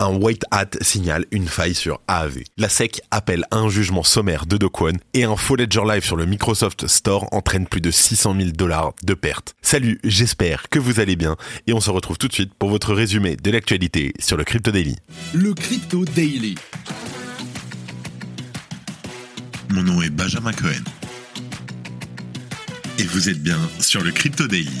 un white hat signale une faille sur AAV. La SEC appelle à un jugement sommaire de Do et un faux Ledger Live sur le Microsoft Store entraîne plus de 600 000 dollars de pertes. Salut, j'espère que vous allez bien et on se retrouve tout de suite pour votre résumé de l'actualité sur le Crypto Daily. Le Crypto Daily. Mon nom est Benjamin Cohen. Et vous êtes bien sur le Crypto Daily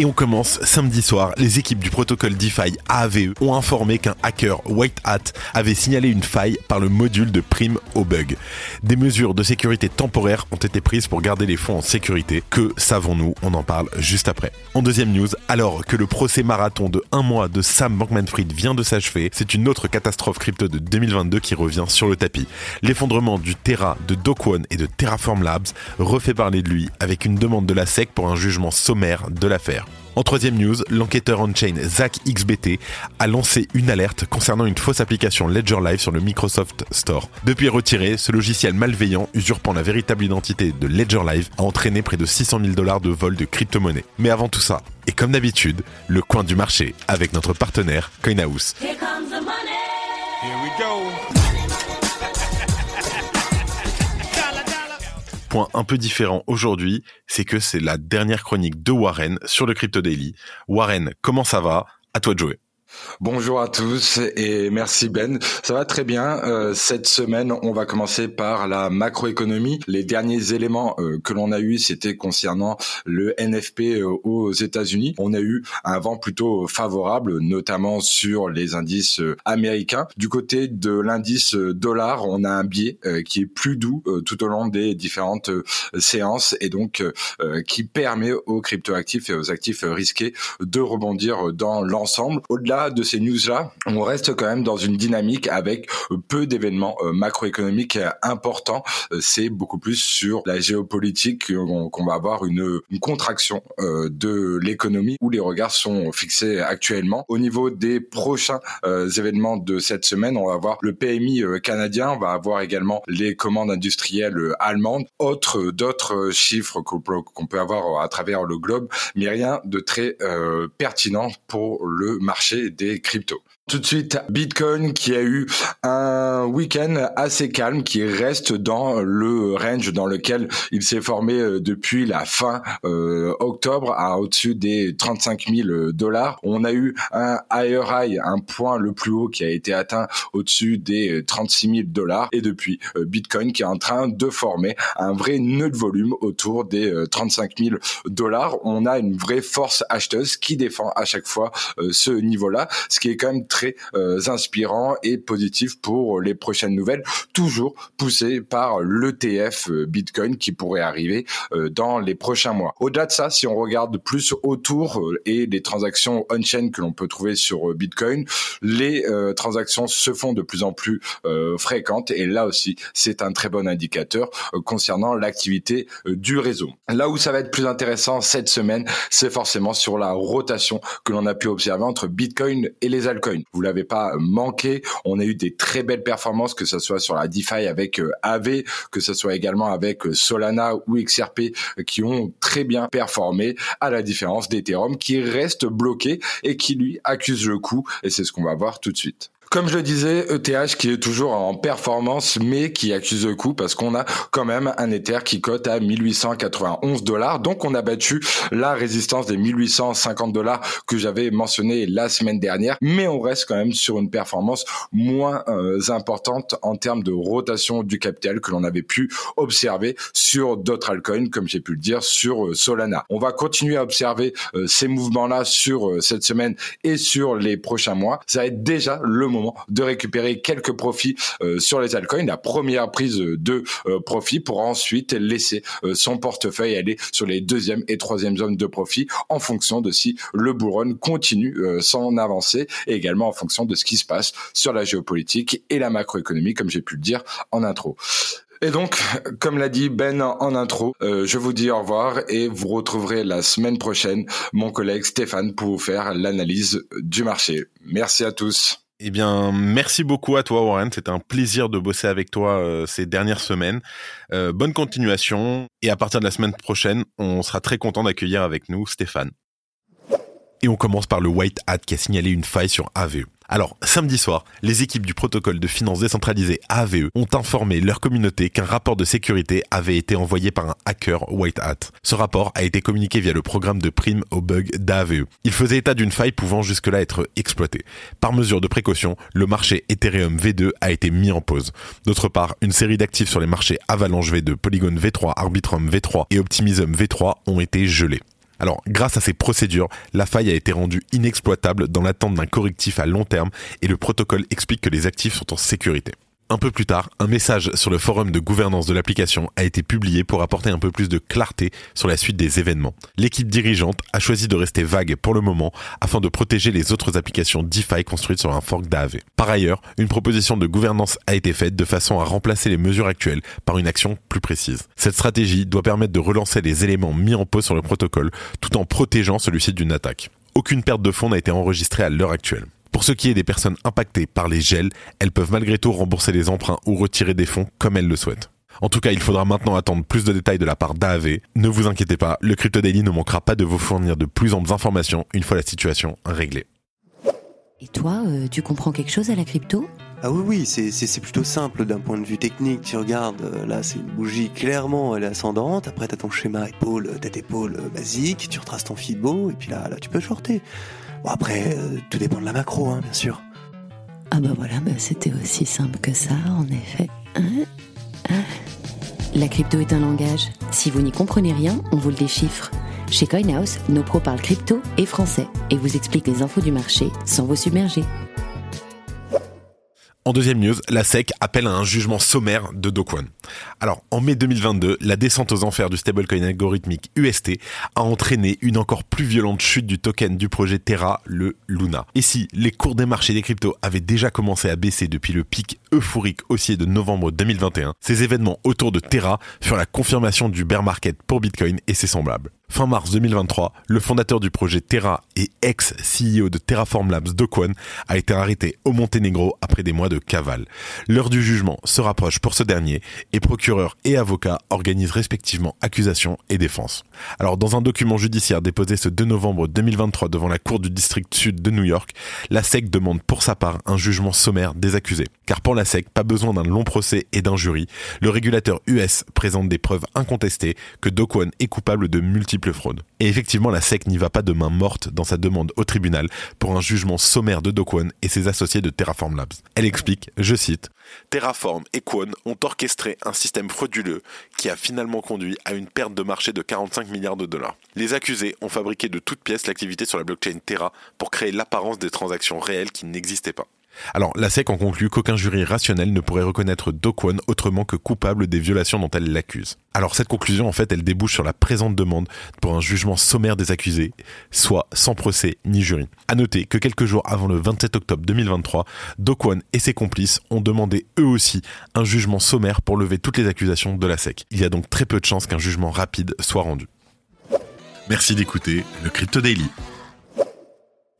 Et on commence samedi soir. Les équipes du protocole DeFi AAVE ont informé qu'un hacker White Hat avait signalé une faille par le module de prime au bug. Des mesures de sécurité temporaires ont été prises pour garder les fonds en sécurité. Que savons-nous? On en parle juste après. En deuxième news, alors que le procès marathon de un mois de Sam Bankman-Fried vient de s'achever, c'est une autre catastrophe crypto de 2022 qui revient sur le tapis. L'effondrement du Terra, de Dokwon et de Terraform Labs refait parler de lui avec une demande de la SEC pour un jugement sommaire de l'affaire. En troisième news, l'enquêteur on-chain Zach XBT a lancé une alerte concernant une fausse application Ledger Live sur le Microsoft Store. Depuis retiré, ce logiciel malveillant usurpant la véritable identité de Ledger Live a entraîné près de 600 000 dollars de vol de crypto-monnaies. Mais avant tout ça, et comme d'habitude, le coin du marché avec notre partenaire CoinHouse. Here we go. Point un peu différent aujourd'hui, c'est que c'est la dernière chronique de Warren sur le Crypto Daily. Warren, comment ça va? À toi de jouer. Bonjour à tous et merci Ben. Ça va très bien. Euh, cette semaine, on va commencer par la macroéconomie. Les derniers éléments euh, que l'on a eu, c'était concernant le NFP euh, aux États-Unis. On a eu un vent plutôt favorable, notamment sur les indices américains. Du côté de l'indice dollar, on a un biais qui est plus doux tout au long des différentes séances et donc qui permet aux cryptoactifs et aux actifs risqués de rebondir dans l'ensemble. Au-delà de ces news-là, on reste quand même dans une dynamique avec peu d'événements euh, macroéconomiques importants. Euh, c'est beaucoup plus sur la géopolitique qu'on va avoir une, contraction euh, de l'économie où les regards sont fixés actuellement. Au niveau des prochains événements de cette semaine, on va avoir le PMI canadien, on va avoir également les commandes industrielles allemandes, autres d'autres chiffres qu'on peut, avoir à travers le globe, mais rien de très pertinent pour le marché des cryptos. Tout de suite, Bitcoin qui a eu un week-end assez calme, qui reste dans le range dans lequel il s'est formé euh, depuis la fin euh, octobre à au-dessus des 35 000 dollars. On a eu un higher high, un point le plus haut qui a été atteint au-dessus des 36 000 dollars. Et depuis, euh, Bitcoin qui est en train de former un vrai nœud de volume autour des 35 000 dollars. On a une vraie force acheteuse qui défend à chaque fois ce niveau-là, ce qui est quand même très euh, inspirant et positif pour les prochaines nouvelles, toujours poussé par l'ETF euh, Bitcoin qui pourrait arriver euh, dans les prochains mois. Au-delà de ça, si on regarde plus autour et les transactions on-chain que l'on peut trouver sur Bitcoin, les transactions se font de plus en plus fréquentes et là aussi, c'est un très bon indicateur concernant l'activité du réseau. Là où ça va être plus intéressant cette semaine, c'est forcément sur la rotation que l'on a pu observer entre Bitcoin et les altcoins vous l'avez pas manqué. On a eu des très belles performances, que ce soit sur la DeFi avec euh, AV, que ce soit également avec euh, Solana ou XRP, euh, qui ont très bien performé, à la différence d'Ethereum qui reste bloqué et qui lui accuse le coup. Et c'est ce qu'on va voir tout de suite. Comme je le disais, ETH qui est toujours en performance, mais qui accuse le coup parce qu'on a quand même un Ether qui cote à 1891 dollars. Donc on a battu la résistance des 1850 dollars que j'avais mentionné la semaine dernière, mais on reste quand même sur une performance moins euh, importante en termes de rotation du capital que l'on avait pu observer sur d'autres altcoins, comme j'ai pu le dire sur euh, Solana. On va continuer à observer euh, ces mouvements-là sur cette semaine et sur les prochains mois. Ça va être déjà le moment de récupérer quelques profits euh, sur les altcoins, la première prise de euh, profit pour ensuite laisser euh, son portefeuille aller sur les deuxième et troisième zones de profit en fonction de si le bull continue son avancée et également en fonction de ce qui se passe sur la géopolitique et la macroéconomie, comme j'ai pu le dire en intro. Et donc, comme l'a dit Ben en intro, je vous dis au revoir et vous retrouverez la semaine prochaine mon collègue Stéphane pour vous faire l'analyse du marché. Merci à tous. Eh bien, merci beaucoup à toi, Warren. C'était un plaisir de bosser avec toi euh, ces dernières semaines. Euh, bonne continuation. Et à partir de la semaine prochaine, on sera très content d'accueillir avec nous Stéphane. Et on commence par le White Hat qui a signalé une faille sur AVE. Alors, samedi soir, les équipes du protocole de finances décentralisée AVE ont informé leur communauté qu'un rapport de sécurité avait été envoyé par un hacker White Hat. Ce rapport a été communiqué via le programme de prime au bug d'AVE. Il faisait état d'une faille pouvant jusque-là être exploitée. Par mesure de précaution, le marché Ethereum V2 a été mis en pause. D'autre part, une série d'actifs sur les marchés Avalanche V2, Polygon V3, Arbitrum V3 et Optimism V3 ont été gelés. Alors, grâce à ces procédures, la faille a été rendue inexploitable dans l'attente d'un correctif à long terme et le protocole explique que les actifs sont en sécurité. Un peu plus tard, un message sur le forum de gouvernance de l'application a été publié pour apporter un peu plus de clarté sur la suite des événements. L'équipe dirigeante a choisi de rester vague pour le moment afin de protéger les autres applications DeFi construites sur un fork d'AAV. Par ailleurs, une proposition de gouvernance a été faite de façon à remplacer les mesures actuelles par une action plus précise. Cette stratégie doit permettre de relancer les éléments mis en pause sur le protocole tout en protégeant celui-ci d'une attaque. Aucune perte de fonds n'a été enregistrée à l'heure actuelle. Pour ce qui est des personnes impactées par les gels, elles peuvent malgré tout rembourser les emprunts ou retirer des fonds comme elles le souhaitent. En tout cas, il faudra maintenant attendre plus de détails de la part d'AAV. Ne vous inquiétez pas, le Crypto Daily ne manquera pas de vous fournir de plus amples informations une fois la situation réglée. Et toi, euh, tu comprends quelque chose à la crypto? Ah oui, oui, c'est plutôt simple d'un point de vue technique. Tu regardes, euh, là c'est une bougie, clairement elle est ascendante. Après t'as ton schéma épaule, tête épaule euh, basique, tu retraces ton Fibo, et puis là, là tu peux shorter. Bon après, tout dépend de la macro, hein, bien sûr. Ah bah voilà, bah c'était aussi simple que ça, en effet. Hein Hein la crypto est un langage. Si vous n'y comprenez rien, on vous le déchiffre. Chez CoinHouse, nos pros parlent crypto et français et vous expliquent les infos du marché sans vous submerger. En deuxième news, la SEC appelle à un jugement sommaire de Dokwon. Alors, en mai 2022, la descente aux enfers du stablecoin algorithmique UST a entraîné une encore plus violente chute du token du projet Terra, le Luna. Et si les cours des marchés des cryptos avaient déjà commencé à baisser depuis le pic euphorique haussier de novembre 2021, ces événements autour de Terra furent la confirmation du bear market pour Bitcoin et ses semblables. Fin mars 2023, le fondateur du projet Terra et ex-CEO de Terraform Labs, Dokwon, a été arrêté au Monténégro après des mois de cavale. L'heure du jugement se rapproche pour ce dernier et procureurs et avocats organisent respectivement accusation et défense. Alors, dans un document judiciaire déposé ce 2 novembre 2023 devant la Cour du district sud de New York, la SEC demande pour sa part un jugement sommaire des accusés. Car pour la SEC, pas besoin d'un long procès et d'un jury. Le régulateur US présente des preuves incontestées que Dokwon est coupable de multiples fraude. Et effectivement, la SEC n'y va pas de main morte dans sa demande au tribunal pour un jugement sommaire de Do et ses associés de Terraform Labs. Elle explique, je cite, Terraform et Kwon ont orchestré un système frauduleux qui a finalement conduit à une perte de marché de 45 milliards de dollars. Les accusés ont fabriqué de toutes pièces l'activité sur la blockchain Terra pour créer l'apparence des transactions réelles qui n'existaient pas. Alors, la SEC en conclut qu'aucun jury rationnel ne pourrait reconnaître Dokwon autrement que coupable des violations dont elle l'accuse. Alors, cette conclusion, en fait, elle débouche sur la présente demande pour un jugement sommaire des accusés, soit sans procès ni jury. À noter que quelques jours avant le 27 octobre 2023, Dokwon et ses complices ont demandé eux aussi un jugement sommaire pour lever toutes les accusations de la SEC. Il y a donc très peu de chances qu'un jugement rapide soit rendu. Merci d'écouter le Crypto Daily.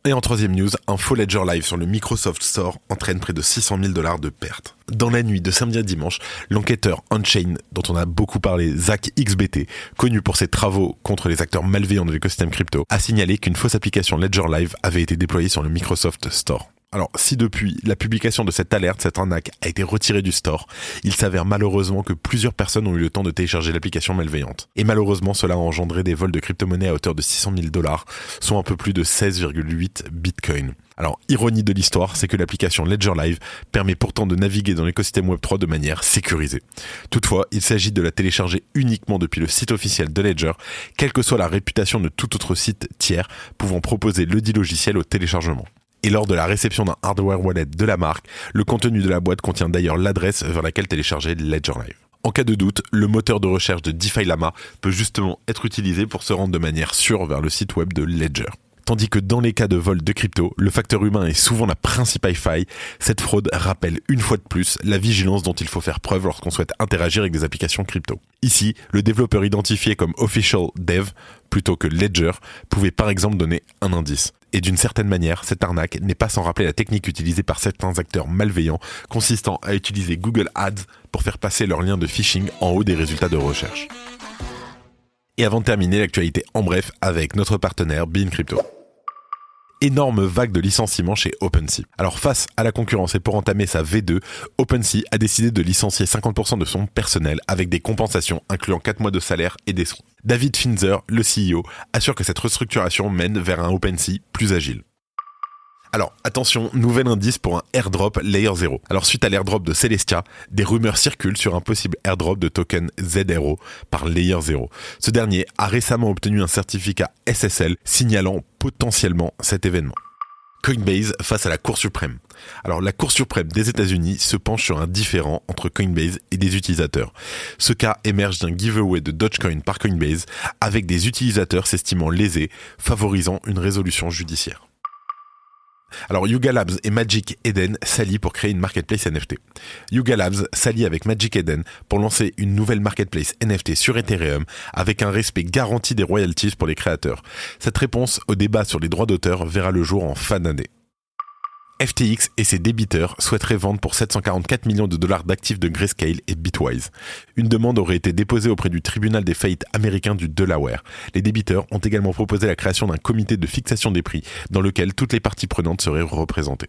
Et en troisième news, un faux Ledger Live sur le Microsoft Store entraîne près de 600 000 dollars de pertes. Dans la nuit de samedi à dimanche, l'enquêteur Unchain, dont on a beaucoup parlé, Zach XBT, connu pour ses travaux contre les acteurs malveillants de l'écosystème crypto, a signalé qu'une fausse application Ledger Live avait été déployée sur le Microsoft Store. Alors, si depuis la publication de cette alerte, cette arnaque a été retirée du store, il s'avère malheureusement que plusieurs personnes ont eu le temps de télécharger l'application malveillante. Et malheureusement, cela a engendré des vols de crypto-monnaies à hauteur de 600 000 dollars, soit un peu plus de 16,8 bitcoins. Alors, ironie de l'histoire, c'est que l'application Ledger Live permet pourtant de naviguer dans l'écosystème Web3 de manière sécurisée. Toutefois, il s'agit de la télécharger uniquement depuis le site officiel de Ledger, quelle que soit la réputation de tout autre site tiers pouvant proposer le dit logiciel au téléchargement et lors de la réception d'un hardware wallet de la marque, le contenu de la boîte contient d'ailleurs l'adresse vers laquelle télécharger Ledger Live. En cas de doute, le moteur de recherche de DeFi Lama peut justement être utilisé pour se rendre de manière sûre vers le site web de Ledger. Tandis que dans les cas de vol de crypto, le facteur humain est souvent la principale faille, cette fraude rappelle une fois de plus la vigilance dont il faut faire preuve lorsqu'on souhaite interagir avec des applications crypto. Ici, le développeur identifié comme official dev plutôt que ledger pouvait par exemple donner un indice. Et d'une certaine manière, cette arnaque n'est pas sans rappeler la technique utilisée par certains acteurs malveillants consistant à utiliser Google Ads pour faire passer leur lien de phishing en haut des résultats de recherche. Et avant de terminer l'actualité en bref avec notre partenaire Bean Crypto énorme vague de licenciements chez OpenSea. Alors face à la concurrence et pour entamer sa V2, OpenSea a décidé de licencier 50% de son personnel avec des compensations incluant 4 mois de salaire et des soins. David Finzer, le CEO, assure que cette restructuration mène vers un OpenSea plus agile. Alors attention, nouvel indice pour un airdrop Layer 0. Alors suite à l'airdrop de Celestia, des rumeurs circulent sur un possible airdrop de token ZRO par Layer 0. Ce dernier a récemment obtenu un certificat SSL signalant potentiellement cet événement. Coinbase face à la Cour suprême. Alors la Cour suprême des États-Unis se penche sur un différend entre Coinbase et des utilisateurs. Ce cas émerge d'un giveaway de Dogecoin par Coinbase avec des utilisateurs s'estimant lésés, favorisant une résolution judiciaire. Alors Yuga Labs et Magic Eden s'allient pour créer une marketplace NFT. Yuga Labs s'allie avec Magic Eden pour lancer une nouvelle marketplace NFT sur Ethereum avec un respect garanti des royalties pour les créateurs. Cette réponse au débat sur les droits d'auteur verra le jour en fin d'année. FTX et ses débiteurs souhaiteraient vendre pour 744 millions de dollars d'actifs de Grayscale et Bitwise. Une demande aurait été déposée auprès du tribunal des faillites américain du Delaware. Les débiteurs ont également proposé la création d'un comité de fixation des prix dans lequel toutes les parties prenantes seraient représentées.